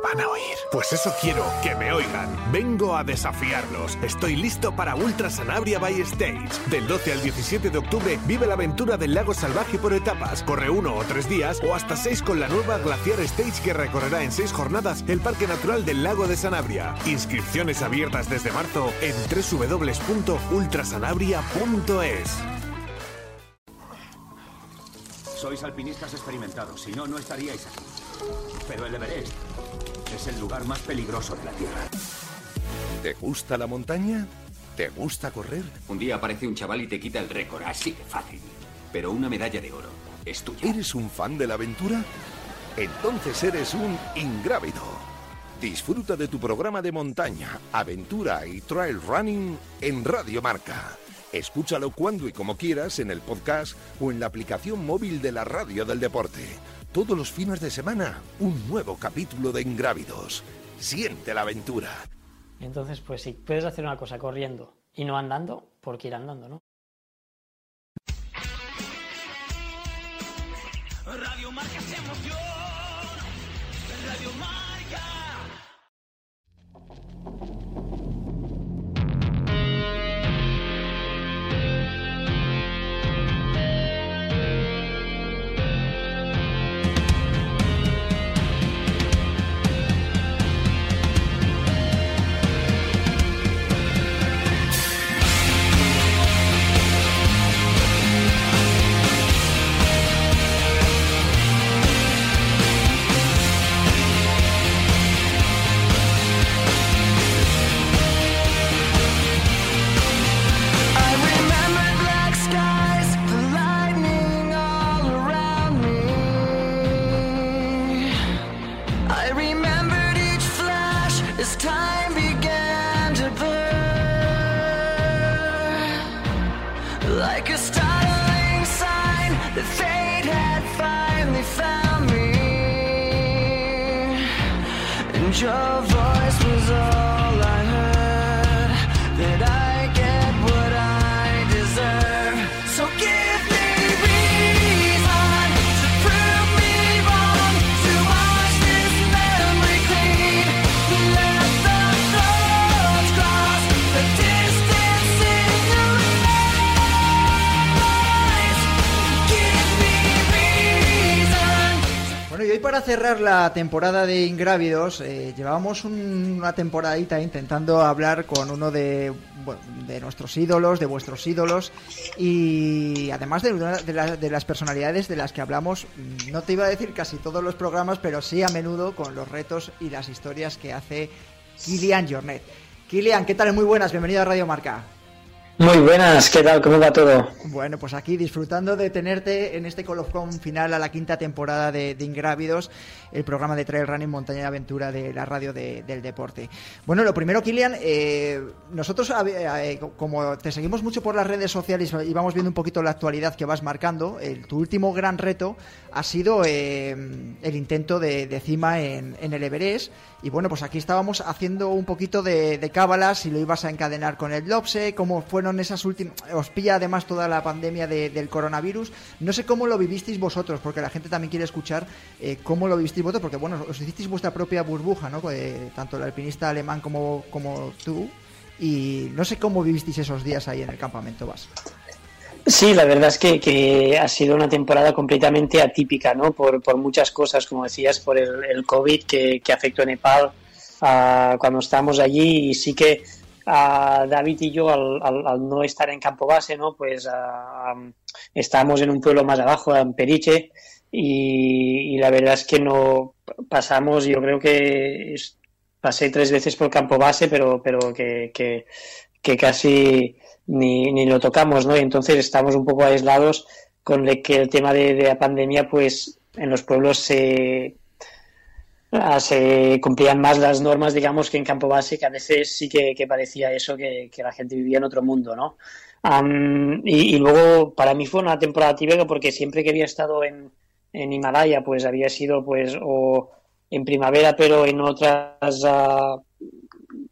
van a oír. Pues eso quiero, que me oigan. Vengo a desafiarlos. Estoy listo para Ultra Sanabria by Stage. Del 12 al 17 de octubre vive la aventura del lago salvaje por etapas. Corre uno o tres días o hasta seis con la nueva Glaciar Stage que recorrerá en seis jornadas el Parque Natural del Lago de Sanabria. Inscripciones abiertas desde marzo en www.ultrasanabria.es. Sois alpinistas experimentados, si no, no estaríais aquí. Pero el Everest es el lugar más peligroso de la Tierra. ¿Te gusta la montaña? ¿Te gusta correr? Un día aparece un chaval y te quita el récord, así de fácil. Pero una medalla de oro es tuya. ¿Eres un fan de la aventura? Entonces eres un ingrávido. Disfruta de tu programa de montaña, aventura y trail running en Radio Marca. Escúchalo cuando y como quieras en el podcast o en la aplicación móvil de la Radio del Deporte. Todos los fines de semana, un nuevo capítulo de Ingrávidos. Siente la aventura. Entonces, pues si puedes hacer una cosa corriendo y no andando, ¿por qué ir andando, no? Radio Marca se emoción. Radio Marca. Cerrar la temporada de Ingrávidos, eh, llevábamos un- una temporadita intentando hablar con uno de, de nuestros ídolos, de vuestros ídolos, y además de, una de, la- de las personalidades de las que hablamos, mm, no te iba a decir casi todos los programas, pero sí a menudo con los retos y las historias que hace Kilian Jornet. Kilian, ¿qué tal? Muy buenas, bienvenido a Radio Marca. Muy buenas, ¿qué tal? ¿Cómo va todo? Bueno, pues aquí disfrutando de tenerte en este colofón final a la quinta temporada de, de Ingrávidos, el programa de Trail Running Montaña y Aventura de la radio de- del deporte. Bueno, lo primero, Kilian, eh, nosotros, eh, como te seguimos mucho por las redes sociales y vamos viendo un poquito la actualidad que vas marcando, el- tu último gran reto ha sido eh, el intento de, cima en, en el Everest. Y bueno, pues aquí estábamos haciendo un poquito de, de cábalas, si lo ibas a encadenar con el Lopse, cómo fueron esas últimas... Os pilla además toda la pandemia de- del coronavirus. No sé cómo lo vivisteis vosotros, porque la gente también quiere escuchar eh, cómo lo vivisteis vosotros, porque bueno, os hicisteis vuestra propia burbuja, ¿no? Eh, tanto el alpinista alemán como, como tú. Y no sé cómo vivisteis esos días ahí en el campamento Vas. Sí, la verdad es que, que ha sido una temporada completamente atípica, ¿no? Por, por muchas cosas, como decías, por el, COVID que, que afectó a Nepal ah, cuando estábamos allí y sí que ah, David y yo al, al- no estar en campo base, ¿no? Pues am, estábamos en un pueblo más abajo, en Periche, y, y la verdad es que no pasamos, yo creo que pasé tres veces por campo base, pero, pero que, que, que casi ni, ni lo tocamos, ¿no? Y entonces estamos un poco aislados con el que el tema de, la pandemia, pues en los pueblos se, ah, se cumplían más las normas, digamos, que en campo base, que a veces sí que, parecía eso, que, la gente vivía en otro mundo, ¿no? Am, y, luego, para mí fue una temporada típica porque siempre que había estado en, en Himalaya, pues había sido, pues, o en primavera, pero en otras ah,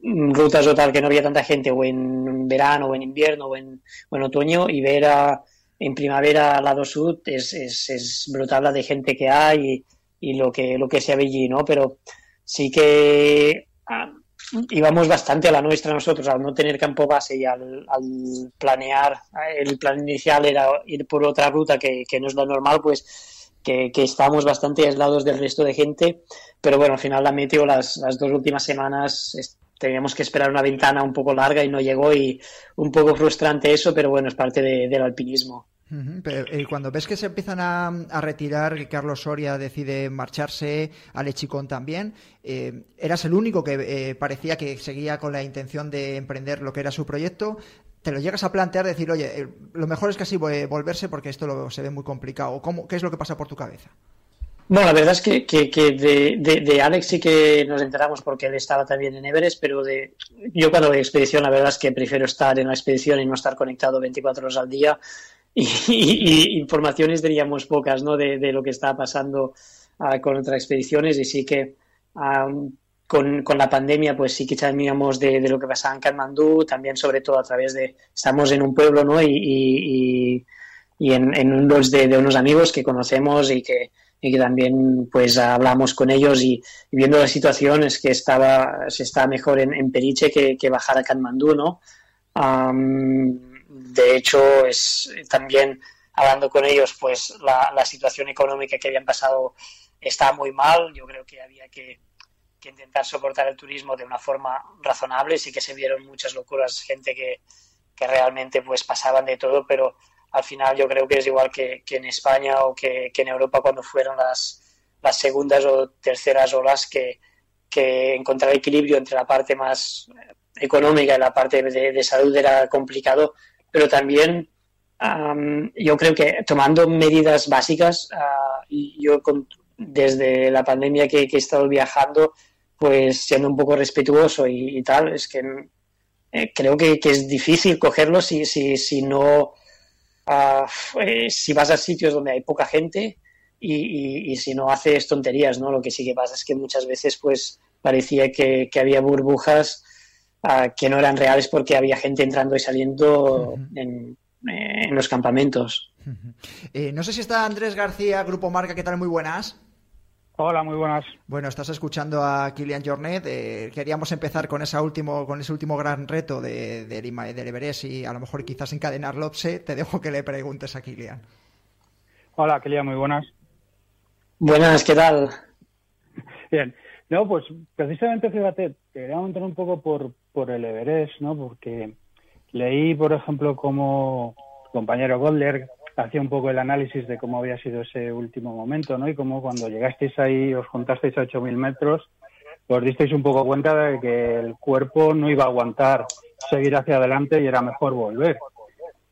rutas o tal que no había tanta gente, o en verano, o en invierno, o en, o otoño, y ver a- en primavera al lado sur es, es, brutal la de gente que hay y, lo que, lo que se ve allí, ¿no? Pero sí que ah, íbamos bastante a la nuestra nosotros, al no tener campo base y al, planear, el plan inicial era ir por otra ruta que, que no es lo normal, pues que, que estábamos bastante aislados del resto de gente, pero bueno, al final la meteo las, las dos últimas semanas teníamos que esperar una ventana un poco larga y no llegó y un poco frustrante eso, pero bueno, es parte de- del alpinismo. Pero eh, cuando ves que se empiezan a, a retirar, que Carlos Soria decide marcharse, Ale Chicón también, eh, eras el único que eh, parecía que seguía con la intención de emprender lo que era su proyecto. Te lo llegas a plantear, decir, oye, lo mejor es casi volverse porque esto lo, se ve muy complicado. ¿Cómo, ¿Qué es lo que pasa por tu cabeza? Bueno, la verdad es que, que, de, de, Alex sí que nos enteramos porque él estaba también en Everest, pero de yo cuando voy a expedición la verdad es que prefiero estar en la expedición y no estar conectado 24 horas al día y, informaciones diríamos pocas ¿no? de, de lo que está pasando ah, con otras expediciones y sí que ah, con, con la pandemia pues sí que sabíamos de, de lo que pasaba en Katmandú, también sobre todo a través de, estamos en un pueblo ¿no? y, y, y- en, en de, de unos amigos que conocemos y que, y que también pues hablamos con ellos y, y viendo la situación es que estaba se está mejor en, en Periche que, que bajar a Katmandú, ¿no? Am, de hecho, es también hablando con ellos, pues la, la situación económica que habían pasado está muy mal. Yo creo que había que, que intentar soportar el turismo de una forma razonable. Sí que se vieron muchas locuras, gente que, que realmente pues pasaban de todo, pero al final yo creo que es igual que, que en España o que, que en Europa cuando fueron las, las segundas o terceras olas que, que encontrar equilibrio entre la parte más económica y la parte de, de salud era complicado, pero también am, yo creo que tomando medidas básicas, y yo con- desde la pandemia que, que he estado viajando, pues siendo un poco respetuoso y, y tal, es que eh, creo que, que es difícil cogerlo si, si, si no, ah, eh, si vas a sitios donde hay poca gente y, y- y si no haces tonterías, ¿no? Lo que sí que pasa es que muchas veces pues parecía que, que había burbujas ah, que no eran reales porque había gente entrando y saliendo en, eh, en los campamentos. Eh, no sé si está Andrés García, Grupo Marca, ¿qué tal? Muy buenas. Hola, muy buenas. Bueno, estás escuchando a Kilian Jornet. eh, queríamos empezar con, esa último, con ese último gran reto de, del Ima- del Everest y a lo mejor quizás encadenar Lopse. Te dejo que le preguntes a Kilian. Hola, Kelia, muy buenas. Buenas, ¿qué tal? Bien. No, pues precisamente, fíjate, quería entrar un poco por, por el Everest, ¿no? Porque leí, por ejemplo, cómo tu compañero Goldberg hacía un poco el análisis de cómo había sido ese último momento, ¿no? Y cómo cuando llegasteis ahí, os juntasteis a 8.000 metros, os disteis un poco cuenta de que el cuerpo no iba a aguantar seguir hacia adelante y era mejor volver.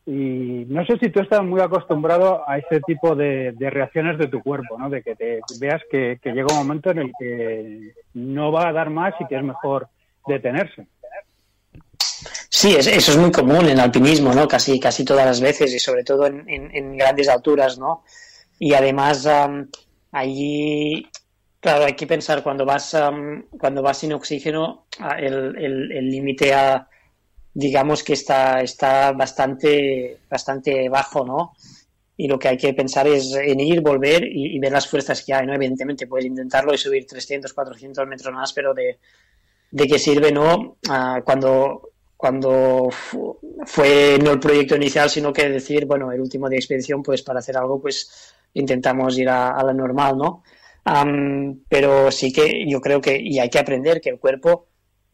Y no sé si tú estás muy acostumbrado a ese tipo de, reacciones de tu cuerpo, ¿no? De que te veas que llega un momento en el que no va a dar más y que es mejor detenerse. Sí, es- eso es muy común en alpinismo, ¿no? Casi, casi todas las veces y sobre todo en, grandes alturas, ¿no? Y además, allí, claro, hay que pensar cuando vas, cuando vas sin oxígeno, el el- el límite a, digamos que está, está bastante, bastante bajo, ¿no? Y lo que hay que pensar es en ir, volver y, y ver las fuerzas que hay, ¿no? Evidentemente puedes intentarlo y subir 300, 400 metros más, pero de, de qué sirve, ¿no? Ah, cuando, cuando fu- fue no el proyecto inicial, sino que decir, bueno, el último de expedición, pues para hacer algo, pues intentamos ir a, la normal, ¿no? Am, pero sí que yo creo que, y hay que aprender que el cuerpo,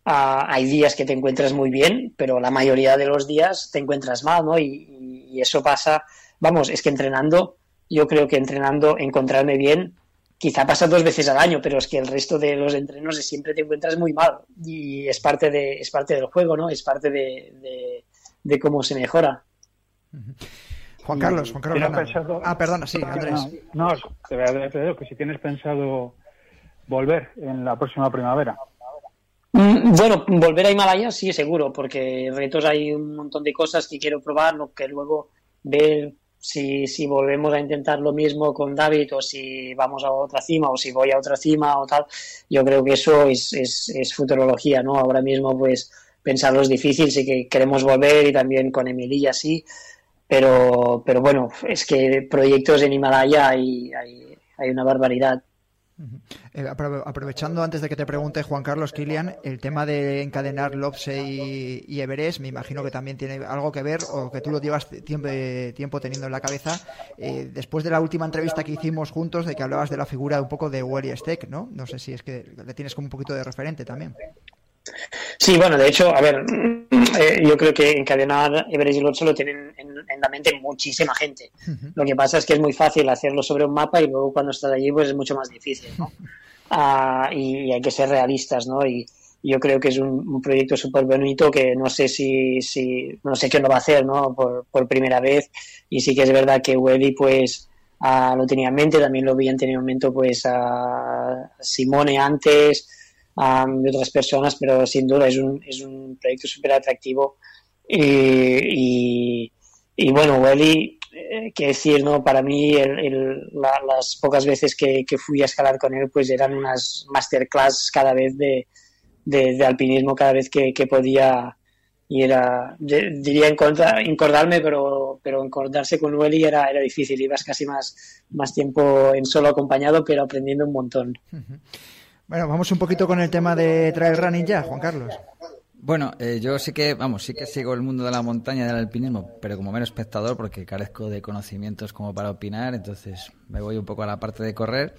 ah, hay días que te encuentras muy bien, pero la mayoría de los días te encuentras mal, ¿no? Y eso pasa, vamos, es que entrenando, yo creo que entrenando, encontrarme bien, quizá pasa dos veces al año, pero es que el resto de los entrenos siempre te encuentras muy mal y es parte de es parte del juego, ¿no? Es parte de, de, de cómo se mejora. Juan Carlos, Juan Carlos. ¿Tienes Gana. pensado- Ah, perdona, sí, Andrés. No, no, te voy a decir que si tienes pensado volver en la próxima primavera. Mm, Bueno, volver a Himalaya sí, seguro, porque retos hay un montón de cosas que quiero probar, lo que luego ver si, si volvemos a intentar lo mismo con David o si vamos a otra cima o si voy a otra cima o tal. Yo creo que eso es, es, es futurología, ¿no? Ahora mismo, pues, pensarlo es difícil, sí que queremos volver y también con Emilia sí, pero, pero bueno, es que proyectos en Himalaya hay, hay, hay una barbaridad. Eh, apro- aprovechando antes de que te pregunte Juan Carlos Kilian, el tema de encadenar Lopse y, Everest, me imagino que también tiene algo que ver o que tú lo llevas tiempo, tiempo teniendo en la cabeza. eh, después de la última entrevista que hicimos juntos, de que hablabas de la figura un poco de Wally Steck, ¿no? No sé si es que le tienes como un poquito de referente también. Sí, bueno, de hecho, a ver, eh, yo creo que encadenar Everest y Lotso lo tienen en, en la mente muchísima gente. Lo que pasa es que es muy fácil hacerlo sobre un mapa y luego cuando estás allí pues es mucho más difícil, ¿no? Ah, y, y hay que ser realistas, ¿no? Y yo creo que es un, un proyecto súper bonito que no sé si, si, no sé quién lo va a hacer, ¿no? Por, por primera vez. Y sí que es verdad que Wedi, pues, ah, lo tenía en mente, también lo vi en tenido momento, pues, a Simone antes, um, de otras personas, pero sin duda es un, es un proyecto súper atractivo. Y, y, y bueno, Welly, eh, qué decir, ¿no? Para mí, el, el- la- las pocas veces que, que fui a escalar con él, pues eran unas masterclass cada vez de, de, de alpinismo, cada vez que, que podía. Y era, diría encordarme, pero, pero encordarse con Welly era, era difícil. Ibas casi más, más tiempo en solo acompañado, pero aprendiendo un montón. Bueno, vamos un poquito con el tema de trail running ya, Juan Carlos. Bueno, eh, yo sí que, vamos, sí que sigo el mundo de la montaña del alpinismo, pero como mero espectador, porque carezco de conocimientos como para opinar, entonces me voy un poco a la parte de correr,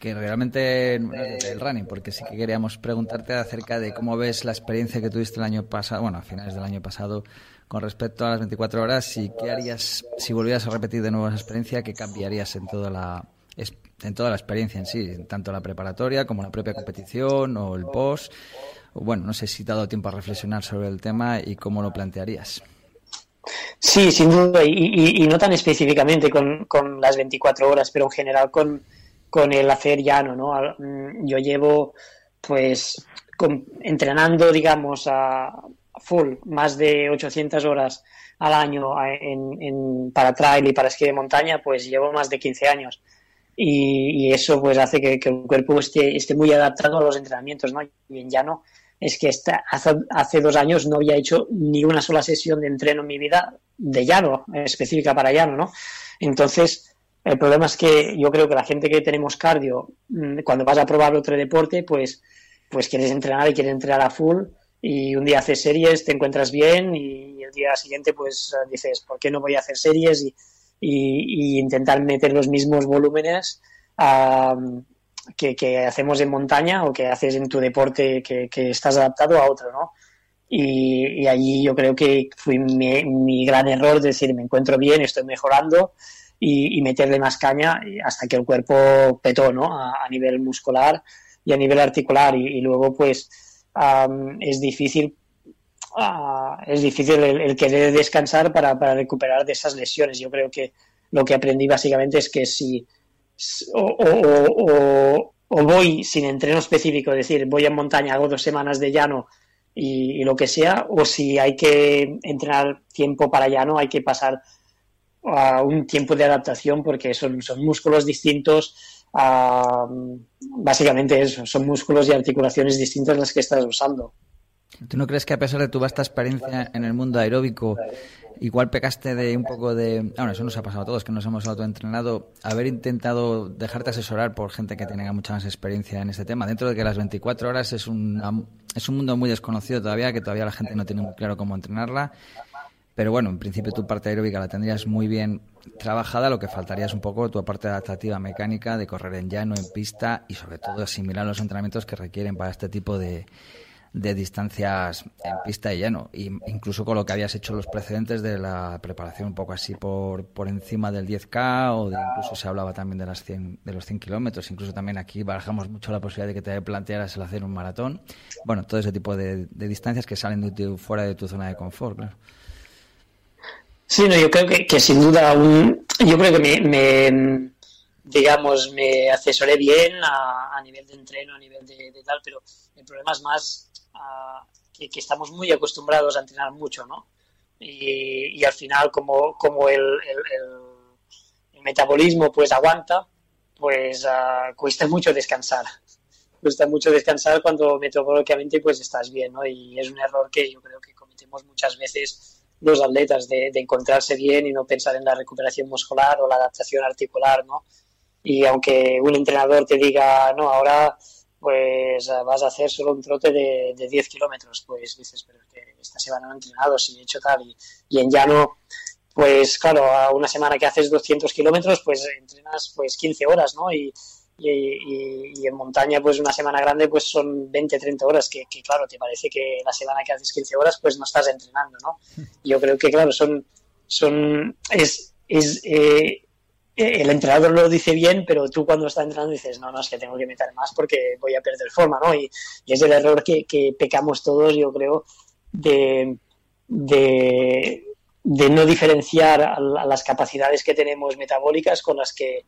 que realmente no es del running, porque sí que queríamos preguntarte acerca de cómo ves la experiencia que tuviste el año pasado, bueno, a finales del año pasado, con respecto a las 24 horas, y qué harías si volvieras a repetir de nuevo esa experiencia, qué cambiarías en toda la en toda la experiencia en sí, tanto la preparatoria como la propia competición o el post. Bueno, no sé si te ha dado tiempo a reflexionar sobre el tema y cómo lo plantearías. Sí, sin duda, y, no tan específicamente con, las 24 horas, pero en general con, con el hacer llano, ¿no? Mm, Yo llevo, pues, con- entrenando, digamos, a full, más de 800 horas al año en, en- para trail y para esquí de montaña, pues llevo más de 15 años. Y, y eso pues hace que, que el cuerpo esté, esté muy adaptado a los entrenamientos, ¿no? Y en llano es que esta- hace, hace dos años no había hecho ni una sola sesión de entreno en mi vida de llano, específica para llano, ¿no? Entonces, el problema es que yo creo que la gente que tenemos cardio, mm, cuando vas a probar otro deporte, pues, pues quieres entrenar y quieres entrenar a full y un día haces series, te encuentras bien y el día siguiente pues dices, ¿por qué no voy a hacer series y, y- y intentar meter los mismos volúmenes ah, que, que hacemos en montaña o que haces en tu deporte que, que estás adaptado a otro, ¿no? Y, y allí yo creo que fue mi, mi gran error decir, me encuentro bien, estoy mejorando y, y meterle más caña hasta que el cuerpo petó, ¿no? A, a nivel muscular y a nivel articular y, y luego pues am, es difícil ah, es difícil el, querer descansar para, recuperar de esas lesiones. Yo creo que lo que aprendí básicamente es que si o, voy sin entreno específico, es decir, voy a montaña, hago dos semanas de llano y, lo que sea, o si hay que entrenar tiempo para llano, hay que pasar a un tiempo de adaptación porque son, son músculos distintos, ah, básicamente eso, son músculos y articulaciones distintas las que estás usando. ¿Tú no crees que a pesar de tu vasta experiencia en el mundo aeróbico, igual pecaste de un poco de... Bueno, eso nos ha pasado a todos, que nos hemos autoentrenado, haber intentado dejarte asesorar por gente que tenga mucha más experiencia en este tema, dentro de que las 24 horas es, una- es un mundo muy desconocido todavía, que todavía la gente no tiene muy claro cómo entrenarla, pero bueno, en principio tu parte aeróbica la tendrías muy bien trabajada, lo que faltaría es un poco tu parte adaptativa mecánica de correr en llano, en pista y sobre todo asimilar los entrenamientos que requieren para este tipo de, de distancias en pista y llano. Y incluso con lo que habías hecho los precedentes de la preparación un poco así por, por encima del 10K o de incluso se hablaba también de, las 100, de los 100 kilómetros. Incluso también aquí barajamos mucho la posibilidad de que te plantearas el hacer un maratón. Bueno, todo ese tipo de, distancias que salen de fuera de tu zona de confort, claro. Sí, no, yo creo que, sin duda un, yo creo que me, me, digamos, me asesoré bien a, a nivel de entreno, a nivel de tal, pero el problema es más que, que estamos muy acostumbrados a entrenar mucho, ¿no? Y, y al final, como, como el, el, el- el metabolismo pues aguanta, pues ah, cuesta mucho descansar. Cuesta mucho descansar cuando metabólicamente pues estás bien, ¿no? Y es un error que yo creo que cometemos muchas veces los atletas de, de encontrarse bien y no pensar en la recuperación muscular o la adaptación articular, ¿no? y aunque un entrenador te diga, no, ahora pues eh, vas a hacer solo un trote de, de 10 kilómetros, pues dices, pero es que esta semana no he entrenado, si he hecho tal, y, y en llano, pues claro, a una semana que haces 200 kilómetros, pues entrenas pues 15 horas, ¿no? Y, y, y- y en montaña, pues una semana grande, pues son 20, 30 horas, que, que, claro, te parece que la semana que haces 15 horas, pues no estás entrenando, ¿no? Yo creo que, claro, son, son, es, es, eh, el entrenador lo dice bien, pero tú cuando estás entrenando dices, no, no, es que tengo que meter más porque voy a perder forma, ¿no? Y, es el error que, pecamos todos, yo creo, de, de, no diferenciar las capacidades que tenemos metabólicas con las que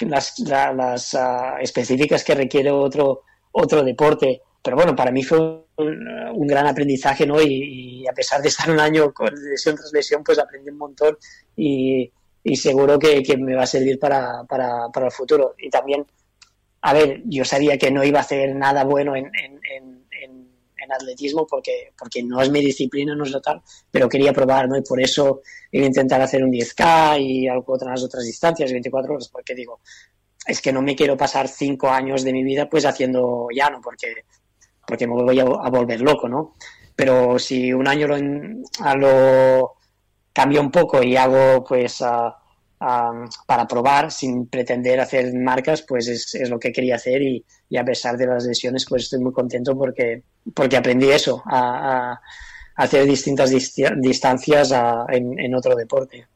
las, la- las ah, específicas que requiere otro, otro deporte. Pero bueno, para mí fue un, un gran aprendizaje, ¿no? Y, y a pesar de estar un año con lesión tras lesión, pues aprendí un montón y, y seguro que, que me va a servir para, para, para el futuro. Y también, a ver, yo sabía que no iba a hacer nada bueno en, en, en, atletismo porque, porque no es mi disciplina, no es lo tal, pero quería probar, ¿no? Y por eso iba a intentar hacer un 10K y algo otras otras distancias, 24 horas, porque digo, es que no me quiero pasar cinco años de mi vida pues haciendo llano, porque, porque me voy a, volver loco, ¿no? Pero si un año lo, a lo cambio un poco y hago pues a- a- para probar sin pretender hacer marcas, pues es, es lo que quería hacer y, a pesar de las lesiones pues estoy muy contento porque, porque aprendí eso, a, hacer distintas disti- distancias a- en, en otro deporte.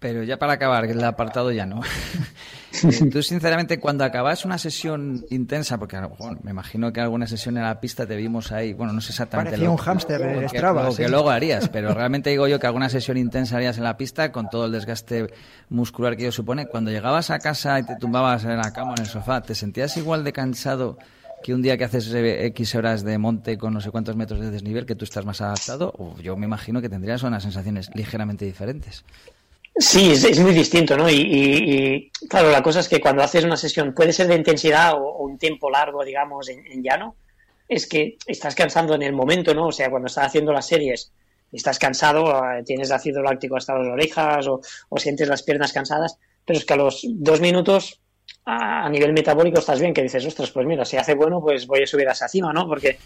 Pero ya para acabar, el apartado ya no. Eh, Tú, sinceramente, cuando acabas una sesión intensa, porque bueno, me imagino que alguna sesión en la pista te vimos ahí, bueno, no sé exactamente. Parecía lo- un hámster en lo que- Strava, lo sí. que luego harías, pero realmente digo yo que alguna sesión intensa harías en la pista con todo el desgaste muscular que ello supone. Cuando llegabas a casa y te tumbabas en la cama o en el sofá, ¿te sentías igual de cansado que un día que haces eh, X horas de monte con no sé cuántos metros de desnivel que tú estás más adaptado? O yo me imagino que tendrías unas sensaciones ligeramente diferentes. Sí, es, muy distinto, ¿no? Y, y- y, claro, la cosa es que cuando haces una sesión, puede ser de intensidad o, un tiempo largo, digamos, en, llano, es que estás cansando en el momento, ¿no? O sea, cuando estás haciendo las series, estás cansado, eh, tienes ácido láctico hasta las orejas o, o sientes las piernas cansadas, pero es que a los dos minutos a, a nivel metabólico estás bien, que dices, ostras, pues mira, si hace bueno, pues voy a subir hacia encima, ¿no? Porque,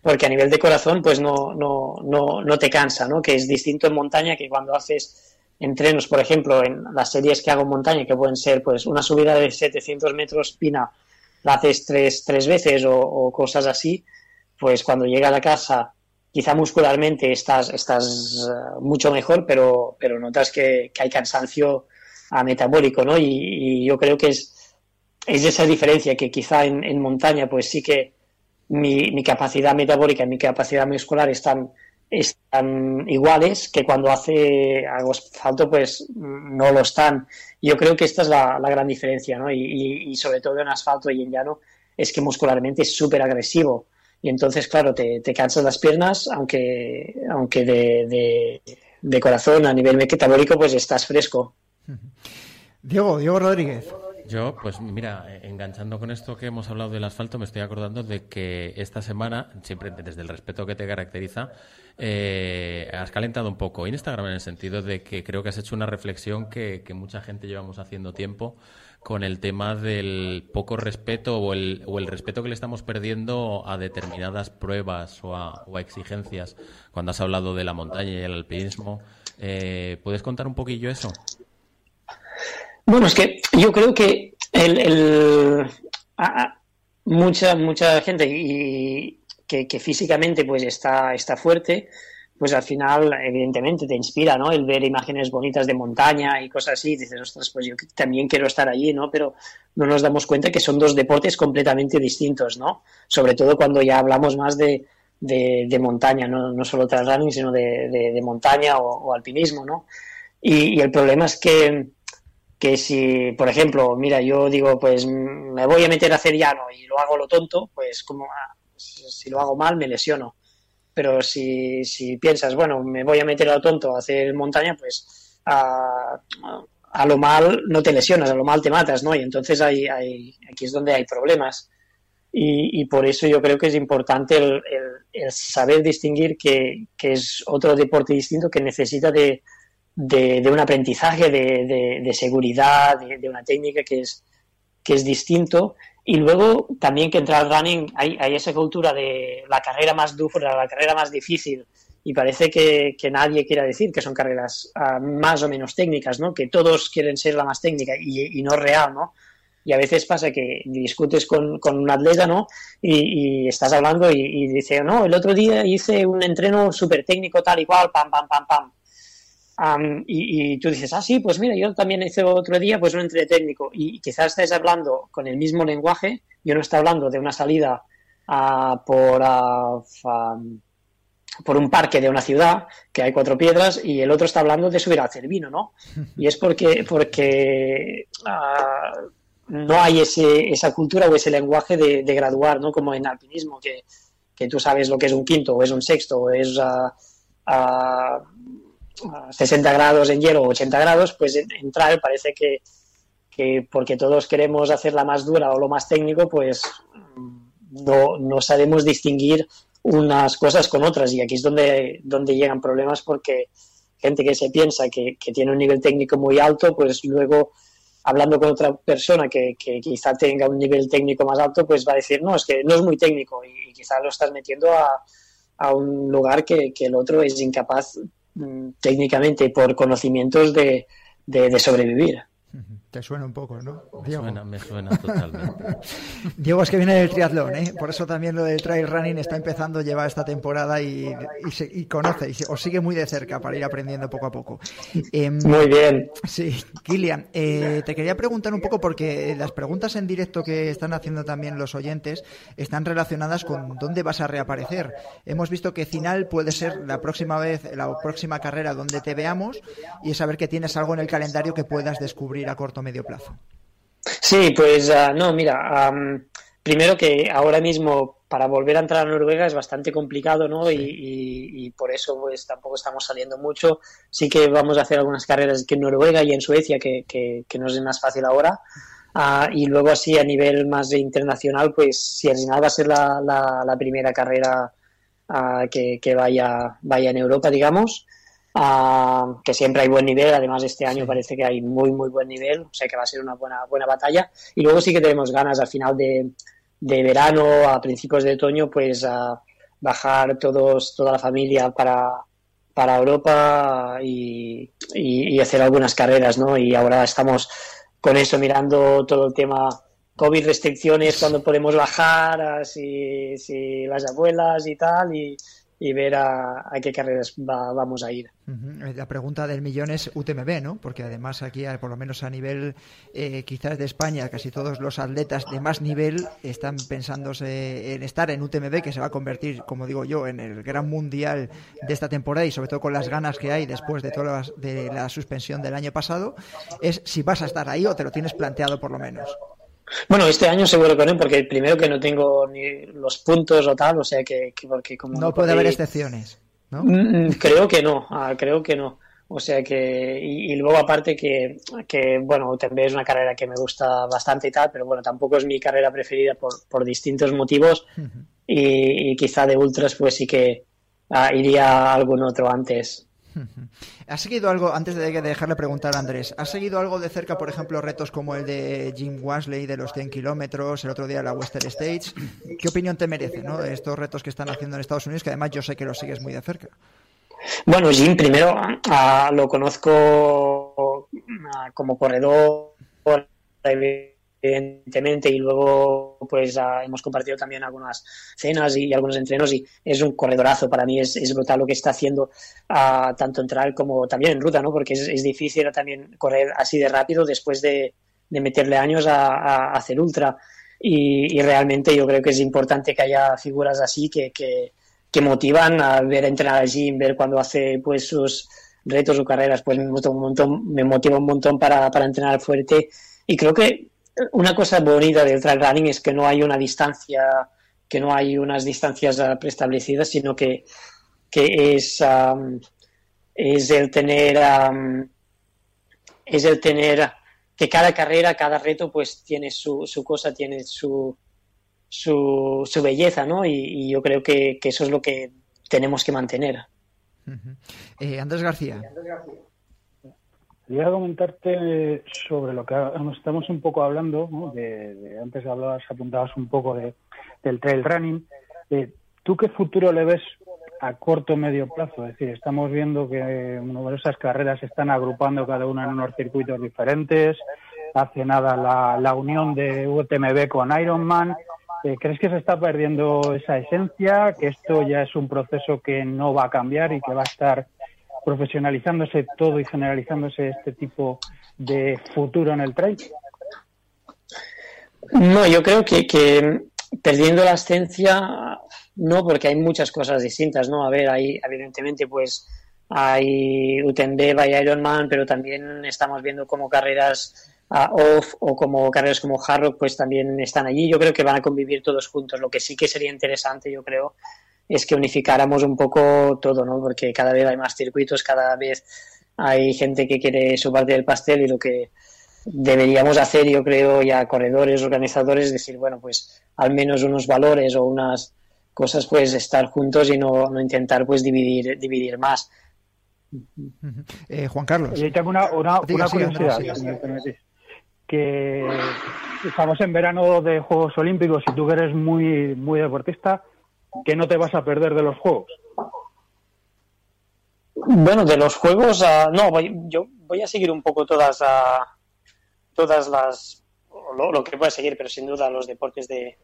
porque a nivel de corazón, pues no, no, no, no te cansa, ¿no? Que es distinto en montaña que cuando haces entrenos, por ejemplo, en las series que hago en montaña, que pueden ser pues una subida de 700 metros pina, la haces tres, tres veces o, o cosas así, pues cuando llega a casa, quizá muscularmente estás, estás eh, mucho mejor, pero, pero notas que, que hay cansancio ah, metabólico, ¿no? Y, y yo creo que es, es esa diferencia que quizá en, en montaña, pues sí que mi, mi capacidad metabólica y mi capacidad muscular están, están iguales, que cuando hace algo asfalto, pues no lo están. Yo creo que esta es la, la gran diferencia, ¿no? Y, sobre todo en asfalto y en llano, es que muscularmente es súper agresivo. Y entonces, claro, te, te cansas las piernas, aunque, aunque de, de, de corazón, a nivel metabólico, pues estás fresco. Diego, Diego Rodríguez. Yo, pues mira, enganchando con esto que hemos hablado del asfalto, me estoy acordando de que esta semana, siempre desde el respeto que te caracteriza, eh, has calentado un poco Instagram en el sentido de que creo que has hecho una reflexión que, mucha gente llevamos haciendo tiempo con el tema del poco respeto o el, respeto que le estamos perdiendo a determinadas pruebas o a, o exigencias. Cuando has hablado de la montaña y el alpinismo, eh, ¿puedes contar un poquillo eso? Bueno, es que yo creo que el, mucha mucha gente y que, físicamente pues está está fuerte, pues al final evidentemente te inspira, ¿no? El ver imágenes bonitas de montaña y cosas así, y dices, ostras, pues yo también quiero estar allí, ¿no? Pero no nos damos cuenta que son dos deportes completamente distintos, ¿no? Sobre todo cuando ya hablamos más de, de, montaña, no, no solo trail running, sino de, de- montaña o, alpinismo, ¿no? Y el problema es que que si, por ejemplo, mira, yo digo, pues me voy a meter a hacer llano y lo hago lo tonto, pues como ah, si lo hago mal me lesiono. Pero si, si piensas, bueno, me voy a meter a lo tonto a hacer montaña, pues a, a lo mal no te lesionas, a lo mal te matas, ¿no? Y entonces hay, hay, aquí es donde hay problemas. Y, y por eso yo creo que es importante el, el- el saber distinguir que, que es otro deporte distinto que necesita de, de, un aprendizaje, de, de- seguridad, de, una técnica que es, que es distinto. Y luego también que entrar al running hay, hay esa cultura de la carrera más dura, la carrera más difícil. Y parece que, que nadie quiera decir que son carreras ah, más o menos técnicas, ¿no? Que todos quieren ser la más técnica y, y no real, ¿no? Y a veces pasa que discutes con, con un atleta, ¿no? Y, y estás hablando y, y dice, no, el otro día hice un entreno súper técnico, tal y cual, pam, pam, pam, pam. Am, y, y tú dices, ah, sí, pues mira, yo también hice otro día pues un entreno técnico. Y quizás estés hablando con el mismo lenguaje. Yo no estoy hablando de una salida ah, por, ah, am, por un parque de una ciudad que hay cuatro piedras y el otro está hablando de subir al Cervino, ¿no? Y es porque, porque ah, no hay ese, esa cultura o ese lenguaje de, de graduar, ¿no? Como en alpinismo, que, que tú sabes lo que es un quinto o es un sexto o es a 60 grados en hielo o 80 grados, pues en, trail parece que, que porque todos queremos hacer la más dura o lo más técnico, pues no, no sabemos distinguir unas cosas con otras. Y aquí es donde, donde llegan problemas porque gente que se piensa que, que tiene un nivel técnico muy alto, pues luego hablando con otra persona que, que quizá tenga un nivel técnico más alto, pues va a decir, no, es que no es muy técnico y, quizá lo estás metiendo a, a un lugar que, que el otro es incapaz técnicamente por conocimientos de, de, de sobrevivir. Te suena un poco, ¿no? Me suena, me suena totalmente. Diego es que viene del triatlón, ¿eh? Por eso también lo del trail running está empezando a llevar esta temporada y, y, se- y conoce, y se- os sigue muy de cerca para ir aprendiendo poco a poco. Em, Muy bien. Sí, Kilian, eh, te quería preguntar un poco porque las preguntas en directo que están haciendo también los oyentes están relacionadas con dónde vas a reaparecer. Hemos visto que Cinal puede ser la próxima vez, la próxima carrera donde te veamos y es saber que tienes algo en el calendario que puedas descubrir a corto medio plazo. Sí, pues ah, no, mira, am, primero que ahora mismo para volver a entrar a Noruega es bastante complicado, ¿no? Y, y- y por eso pues tampoco estamos saliendo mucho. Sí que vamos a hacer algunas carreras en Noruega y en Suecia, que, que, que nos es más fácil ahora. Ah, y luego así a nivel más internacional, pues si al final va a ser la, la, la primera carrera ah, que, que vaya, vaya en Europa, digamos. Ah, que siempre hay buen nivel, además este año parece que hay muy muy buen nivel, o sea que va a ser una buena buena batalla y luego sí que tenemos ganas al final de, de verano, a principios de otoño, pues a bajar todos, toda la familia para, para Europa y, y- y hacer algunas carreras, ¿no? Y ahora estamos con eso mirando todo el tema COVID, restricciones, cuando podemos bajar, si, si las abuelas y tal, y, y ver a, a qué carreras va- vamos a ir. La pregunta del millón es UTMB, ¿no? Porque además aquí, por lo menos a nivel eh, quizás de España, casi todos los atletas de más nivel están pensándose en estar en UTMB, que se va a convertir, como digo yo, en el gran mundial de esta temporada y sobre todo con las ganas que hay después de toda de la suspensión del año pasado, es si vas a estar ahí o te lo tienes planteado por lo menos. Bueno, este año seguro que no, porque primero que no tengo ni los puntos o tal, o sea que, que porque como No puede haber excepciones, ¿no? Mm, Creo que no, ah, creo que no. O sea que, y, y luego aparte que, que, bueno, también es una carrera que me gusta bastante y tal, pero bueno, tampoco es mi carrera preferida por, por distintos motivos y, y quizá de ultras pues sí que ah, iría a algún otro antes. ¿Has seguido algo, antes de dejarle preguntar a Andrés, ¿has seguido algo de cerca, por ejemplo, retos como el de Jim Wasley de los 100 kilómetros, el otro día la Western States? ¿Qué opinión te merece, no? Estos retos que están haciendo en Estados Unidos, que además yo sé que los sigues muy de cerca. Bueno, Jim primero ah, lo conozco ah, como corredor, evidentemente, y luego pues ah, hemos compartido también algunas cenas y, algunos entrenos y es un corredorazo. Para mí es, es brutal lo que está haciendo ah, tanto en trail como también en ruta, ¿no? Porque es, es difícil también correr así de rápido después de, de meterle años a, a hacer ultra. Y, y realmente yo creo que es importante que haya figuras así que, que, que motivan a ver entrenar a Jim, ver cuando hace pues sus retos o carreras, pues me motiva un montón, me motiva un montón para, para entrenar fuerte. Y creo que una cosa bonita del trail running es que no hay una distancia, que no hay unas distancias ah, preestablecidas, sino que, que es, am, es el tener am, es el tener que cada carrera, cada reto, pues tiene su, su cosa, tiene su, su, su belleza, ¿no? Y, y yo creo que, que eso es lo que tenemos que mantener. Eh, Andrés García. Quería comentarte sobre lo que estamos un poco hablando, de, antes hablabas, apuntabas un poco de, del trail running. Eh, ¿Tú qué futuro le ves a corto o medio plazo? Es decir, estamos viendo que numerosas carreras se están agrupando cada una en unos circuitos diferentes. Hace nada la, la unión de UTMB con Ironman. Eh, ¿Crees que se está perdiendo esa esencia? ¿Que esto ya es un proceso que no va a cambiar y que va a estar profesionalizándose todo y generalizándose este tipo de futuro en el trail? No, yo creo que, perdiendo la esencia, no, porque hay muchas cosas distintas, ¿no? A ver, hay, evidentemente, pues, hay UTMB, hay Ironman, pero también estamos viendo como carreras ah, off o como carreras como Hard pues también están allí. Yo creo que van a convivir todos juntos. Lo que sí que sería interesante, yo creo, es que unificáramos un poco todo, ¿no? Porque cada vez hay más circuitos, cada vez hay gente que quiere su parte del pastel y lo que deberíamos hacer, yo creo, ya corredores, organizadores, decir, bueno, pues al menos unos valores o unas cosas, pues estar juntos y no, no intentar, pues dividir, dividir más. Eh, Juan Carlos. Oye, tengo una, una, Diga, una siga, curiosidad, siga. me permitís. Que estamos en verano de Juegos Olímpicos y tú que eres muy, muy deportista, que no te vas a perder de los Juegos? Bueno, de los juegos, ah, no, voy, yo voy a seguir un poco todas, ah, todas las, lo, que pueda seguir, pero sin duda los deportes de,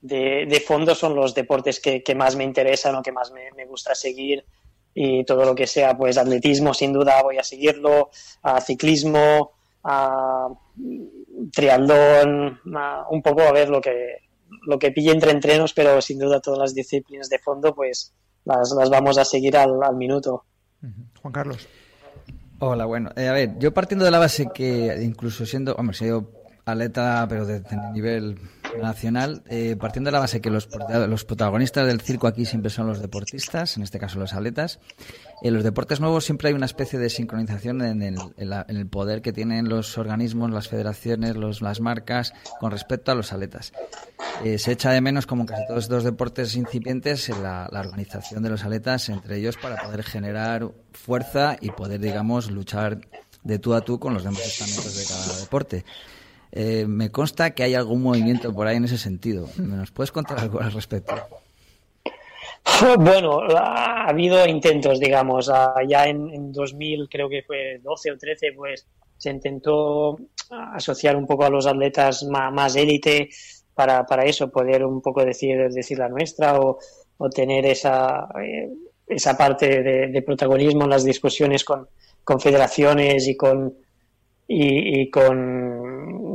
de, fondo son los deportes que, más me interesan o que más me, gusta seguir y todo lo que sea, pues atletismo, sin duda voy a seguirlo, ah, ciclismo, triatlón, un poco a ver lo que, lo que pille entre entrenos, pero sin duda todas las disciplinas de fondo, pues las, las vamos a seguir al, al minuto. Juan Carlos. Hola, bueno, eh, a ver, yo partiendo de la base que incluso siendo, hombre, sido atleta, pero de, de nivel nacional, eh, partiendo de la base que los, prota- los protagonistas del circo aquí siempre son los deportistas, en este caso los atletas, en los deportes nuevos siempre hay una especie de sincronización en el, en la- poder que tienen los organismos, las federaciones, los, las marcas con respecto a los atletas. Eh, se echa de menos, como en casi todos estos deportes incipientes, en la, la organización de los atletas entre ellos para poder generar fuerza y poder, digamos, luchar de tú a tú con los demás estamentos de cada deporte. Eh, me consta que hay algún movimiento por ahí en ese sentido. ¿Nos puedes contar algo al respecto? Bueno, ha habido intentos, digamos, ah, ya en, en 2000, creo que fue 12 o 13, pues se intentó asociar un poco a los atletas más, élite para, para eso, poder un poco decir, decir la nuestra o, tener esa, eh, esa parte de, protagonismo en las discusiones con, con federaciones y con, y con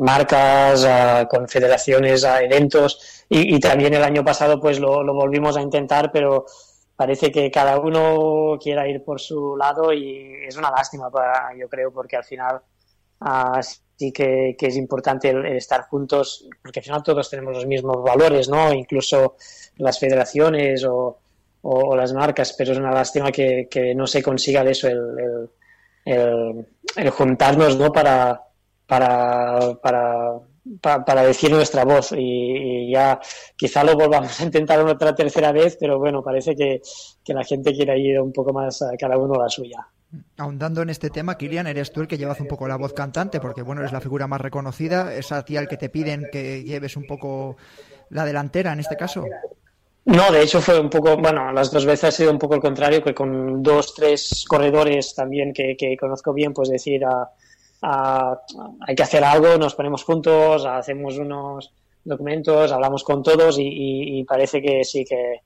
marcas, ah, con federaciones, a eventos y, también el año pasado pues lo, volvimos a intentar, pero parece que cada uno quiera ir por su lado y es una lástima, para, yo creo, porque al final ah, sí que, es importante el, estar juntos, porque al final todos tenemos los mismos valores, ¿no? Incluso las federaciones o, las marcas, pero es una lástima que, no se consiga eso el, el, el juntarnos, ¿no? Para, para, para, pa- para decir nuestra voz y, y ya quizá lo volvamos a intentar una otra tercera vez, pero bueno, parece que, que la gente quiere ir un poco más a cada uno a la suya. Ahondando en este tema, Kilian, eres tú el que llevas un poco la voz cantante, porque bueno, eres la figura más reconocida, es a ti al que te piden que lleves un poco la delantera en este caso. No, de hecho fue un poco, bueno, las dos veces ha sido un poco el contrario, que con dos, tres corredores también que, que conozco bien, pues decir, ah, ah, hay que hacer algo, nos ponemos juntos, hacemos unos documentos, hablamos con todos y, parece que sí que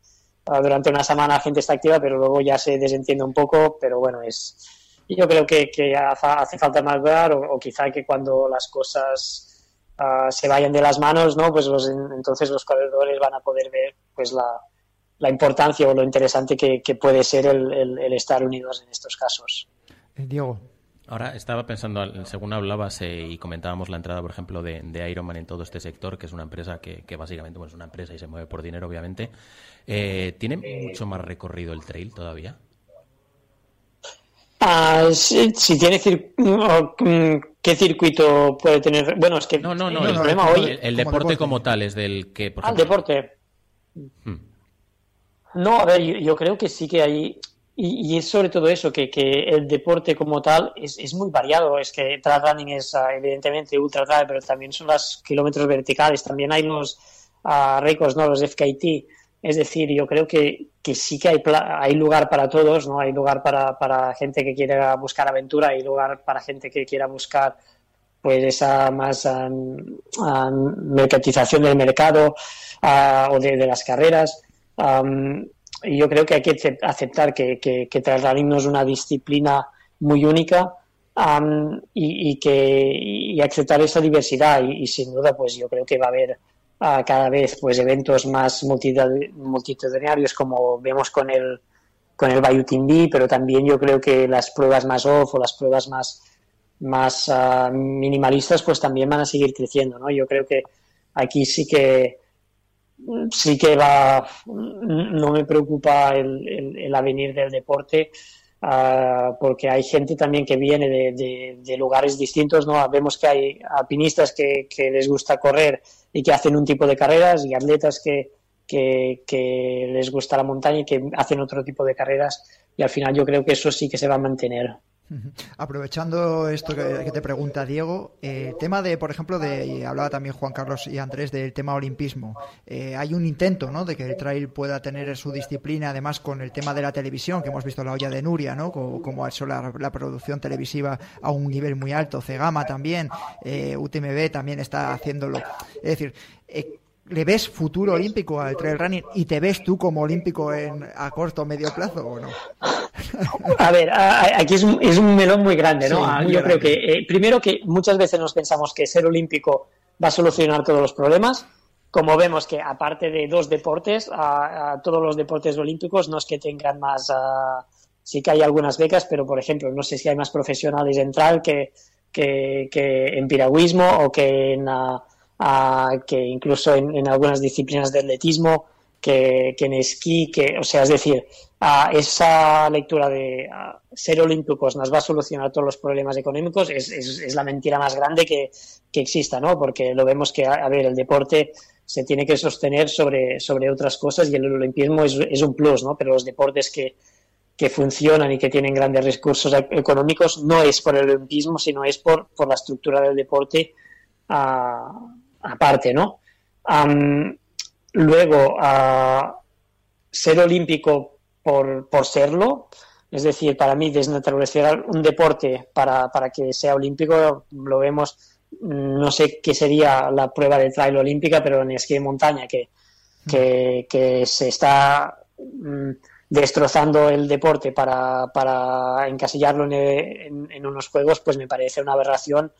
ah, durante una semana la gente está activa, pero luego ya se desentiende un poco, pero bueno, es yo creo que, que hace, falta madurar o, o quizá que cuando las cosas ah, se vayan de las manos, ¿no? Pues los- entonces los corredores van a poder ver pues la, importancia o lo interesante que, que puede ser el, el- el estar unidos en estos casos. Eh, Diego. Ahora estaba pensando, según hablabas eh, y comentábamos la entrada, por ejemplo, de, de Ironman en todo este sector, que es una empresa que, que básicamente bueno, es una empresa y se mueve por dinero, obviamente. Eh, ¿Tiene mucho más recorrido el trail todavía? Ah, si, si tiene cir- mm, ¿qué circuito puede tener? Bueno, es que No, no, no. el el, problema hoy el- el deporte, como tal es del que, por Ah, el ejemplo, deporte. Hmm. No, a ver, yo, yo creo que sí que hay y, es sobre todo eso, que, que el deporte como tal es, es muy variado. Es que trail running es ah, evidentemente ultra trail, pero también son los kilómetros verticales. También hay los ah, récords, ¿no? los FKT. Es decir, yo creo que, que sí que hay, hay lugar para todos, ¿no? Hay lugar para, para gente que quiera buscar aventura, hay lugar para gente que quiera buscar pues esa más am, am, mercantilización del mercado ah, o de, de las carreras. Am, yo creo que hay que acep- aceptar que, que, que es una disciplina muy única am, y, que y aceptar esa diversidad y, sin duda pues yo creo que va a haber ah, cada vez pues eventos más multitudinarios como vemos con el con el Bayou Team B, pero también yo creo que las pruebas más off o las pruebas más más ah, minimalistas pues también van a seguir creciendo, ¿no? Yo creo que aquí sí que sí que va no me preocupa el, el- avenir del deporte ah, porque hay gente también que viene de, de- lugares distintos, ¿no? Vemos que hay alpinistas que, que les gusta correr y que hacen un tipo de carreras y atletas que, que les gusta la montaña y que hacen otro tipo de carreras y al final yo creo que eso sí que se va a mantener. Aprovechando esto que, te pregunta Diego, eh, el tema de, por ejemplo, de y hablaba también Juan Carlos y Andrés del tema olimpismo. Eh, hay un intento, ¿no? De que el trail pueda tener su disciplina, además con el tema de la televisión, que hemos visto la olla de Nuria, ¿no? Como, como ha hecho la, la producción televisiva a un nivel muy alto, Cegama también, eh, UTMB también está haciéndolo. Es decir, eh, ¿le ves futuro olímpico al trail running y te ves tú como olímpico en, a corto o medio plazo o no? A ver, a- a- aquí es un, es un melón muy grande, ¿no? Sí, Ah, muy Yo grande. creo que, eh, primero que muchas veces nos pensamos que ser olímpico va a solucionar todos los problemas. Como vemos que aparte de dos deportes, a- a todos los deportes olímpicos no es que tengan más, ah, sí que hay algunas becas, pero por ejemplo, no sé si hay más profesionales en trail que, que, que en piragüismo o que en, ah, ah, que incluso en, algunas disciplinas de atletismo, que, en esquí, que, o sea, es decir, ah, esa lectura de ah, ser olímpicos nos va a solucionar todos los problemas económicos es, es- la mentira más grande que, que exista, ¿no? Porque lo vemos que, a, a ver, el deporte se tiene que sostener sobre, sobre otras cosas y el olimpismo es, un plus, ¿no? Pero los deportes que, que funcionan y que tienen grandes recursos e- económicos no es por el olimpismo, sino es por, por la estructura del deporte ah, aparte, ¿no? Am, luego, ah, ser olímpico por, por serlo, es decir, para mí desnaturalizar un deporte para, para que sea olímpico, lo vemos, mm, no sé qué sería la prueba de trail olímpica, pero en esquí de montaña, que, que, se está mm, destrozando el deporte para, para encasillarlo en, en- en unos juegos, pues me parece una aberración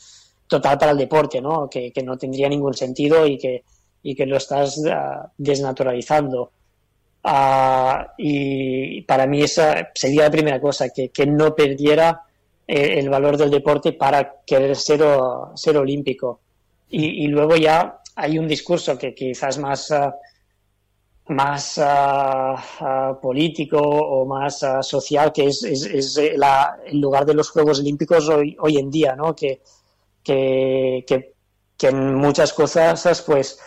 total para el deporte, ¿no? Que, que no tendría ningún sentido y que, y que lo estás ah, desnaturalizando. Ah, y para mí esa sería la primera cosa, que, que no perdiera eh, el valor del deporte para querer ser, o- ser olímpico. Y, luego ya hay un discurso que quizás más, ah, más político o más social, que es, eh, el lugar de los Juegos Olímpicos hoy, hoy en día, ¿no? Que, que, que, que en muchas cosas, pues,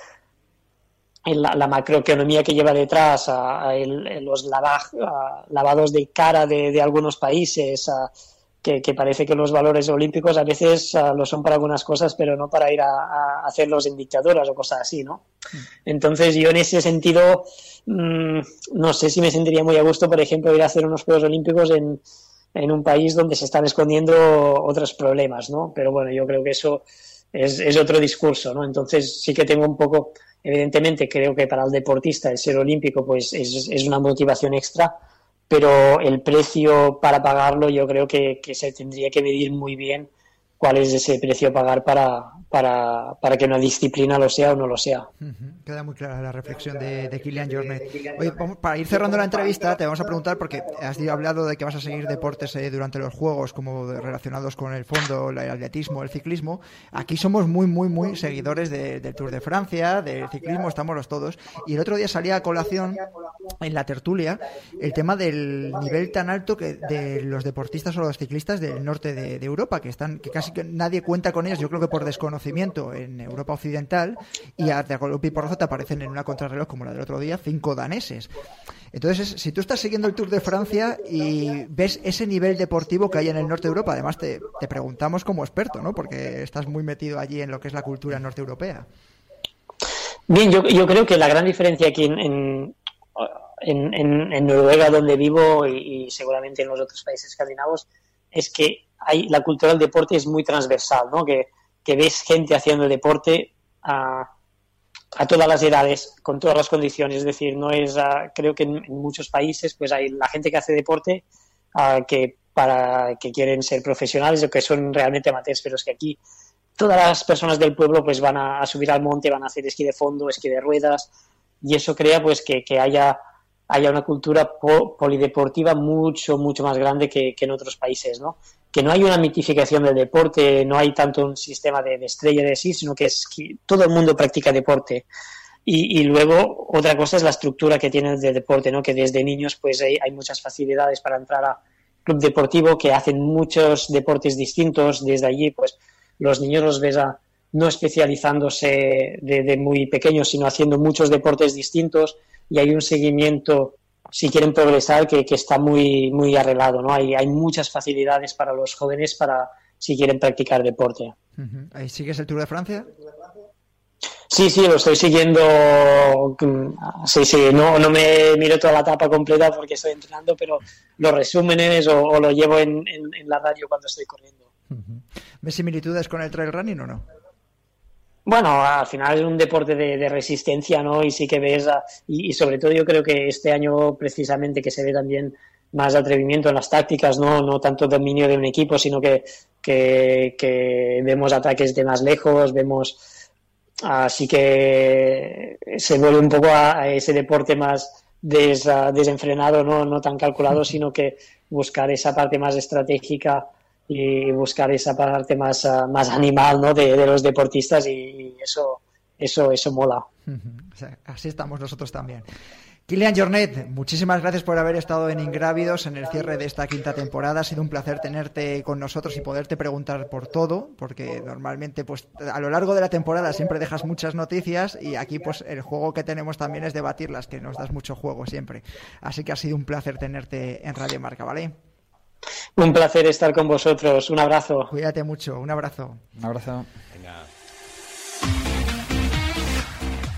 en la, la macroeconomía que lleva detrás, a, a el- los lava- a lavados de cara de, de algunos países, que, que parece que los valores olímpicos a veces lo son para algunas cosas, pero no para ir a, a hacerlos en dictaduras o cosas así, ¿no? Entonces yo en ese sentido mm, no sé si me sentiría muy a gusto, por ejemplo, ir a hacer unos Juegos Olímpicos en, en un país donde se están escondiendo otros problemas, ¿no? Pero bueno, yo creo que eso es, otro discurso, ¿no? Entonces sí que tengo un poco, evidentemente creo que para el deportista el ser olímpico pues es, es una motivación extra, pero el precio para pagarlo yo creo que, que se tendría que medir muy bien cuál es ese precio a pagar para, para, para que una disciplina lo sea o no lo sea. Queda muy clara la reflexión de, de Kilian Jornet. Oye, vamos- para ir cerrando la entrevista, te vamos a preguntar, porque has hablado de que vas a seguir deportes eh, durante los Juegos, como relacionados con el fondo, el atletismo, el ciclismo. Aquí somos muy, muy, muy seguidores de- del Tour de Francia, del ciclismo, estamos los todos. Y el otro día salía a colación en la tertulia el tema del nivel tan alto que de los deportistas o los ciclistas del norte de, de Europa, que están que casi que nadie cuenta con ellos, yo creo que por desconocimiento en Europa Occidental, y a golpe y porrazo te aparecen en una contrarreloj como la del otro día cinco daneses. Es Entonces, si tú estás siguiendo el Tour de Francia y ves ese nivel deportivo que hay en el norte de Europa, además te, te preguntamos como experto, ¿no? Porque estás muy metido allí en lo que es la cultura norte europea. Bien, yo, yo creo que la gran diferencia aquí en, en, en- en- Noruega, donde vivo, y seguramente en los otros países escandinavos, es que hay, la cultura del deporte es muy transversal, ¿no? Que, ves gente haciendo deporte a, a todas las edades, con todas las condiciones. Es decir, no es, ah, creo que en, muchos países pues hay la gente que hace deporte ah, que para que quieren ser profesionales o que son realmente amateurs, pero es que aquí todas las personas del pueblo pues van a, subir al monte, van a hacer esquí de fondo, esquí de ruedas y eso crea pues que, que haya, haya una cultura po- polideportiva mucho, mucho más grande que, que en otros países, ¿no? Que no hay una mitificación del deporte, no hay tanto un sistema de, de estrella de sí, sino que es que todo el mundo practica deporte. Y, luego otra cosa es la estructura que tienen de deporte, ¿no? Que desde niños pues hay, hay muchas facilidades para entrar a club deportivo que hacen muchos deportes distintos. Desde allí pues los niños los ves a, no especializándose de, de muy pequeños, sino haciendo muchos deportes distintos y hay un seguimiento, si quieren progresar, que, que está muy, muy arreglado. ¿no? Hay, hay muchas facilidades para los jóvenes para si quieren practicar deporte. ¿Ahí sigues el Tour de Francia? Sí, sí, lo estoy siguiendo. mm, Sí, sí, no, no me miro toda la etapa completa porque estoy entrenando, pero los resúmenes o, o lo llevo en, en- en la radio cuando estoy corriendo. ¿Ves similitudes con el trail running o no? Bueno, al final es un deporte de, de resistencia, ¿no? Y sí que ves, a- y, y sobre todo yo creo que este año precisamente que se ve también más atrevimiento en las tácticas, ¿no? No tanto dominio de un equipo, sino que, que, que vemos ataques de más lejos, vemos... Así que se vuelve un poco a, ese deporte más des- desenfrenado, ¿no? no tan calculado, sino que buscar esa parte más estratégica y buscar esa parte más, ah, más animal ¿no? de, de los deportistas y, eso, eso, eso mola. Así estamos nosotros también. Kilian Jornet, muchísimas gracias por haber estado en Ingrávidos en el cierre de esta quinta temporada. Ha sido un placer tenerte con nosotros y poderte preguntar por todo, porque normalmente pues a lo largo de la temporada siempre dejas muchas noticias y aquí pues el juego que tenemos también es debatirlas, que nos das mucho juego siempre. Así que ha sido un placer tenerte en Radio Marca, ¿vale? Un placer estar con vosotros. Un abrazo. Cuídate mucho, un abrazo. Un abrazo.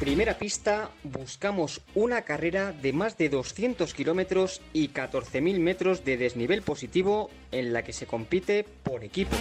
Primera pista, buscamos una carrera de más de 200 kilómetros y 14.000 metros de desnivel positivo en la que se compite por equipos.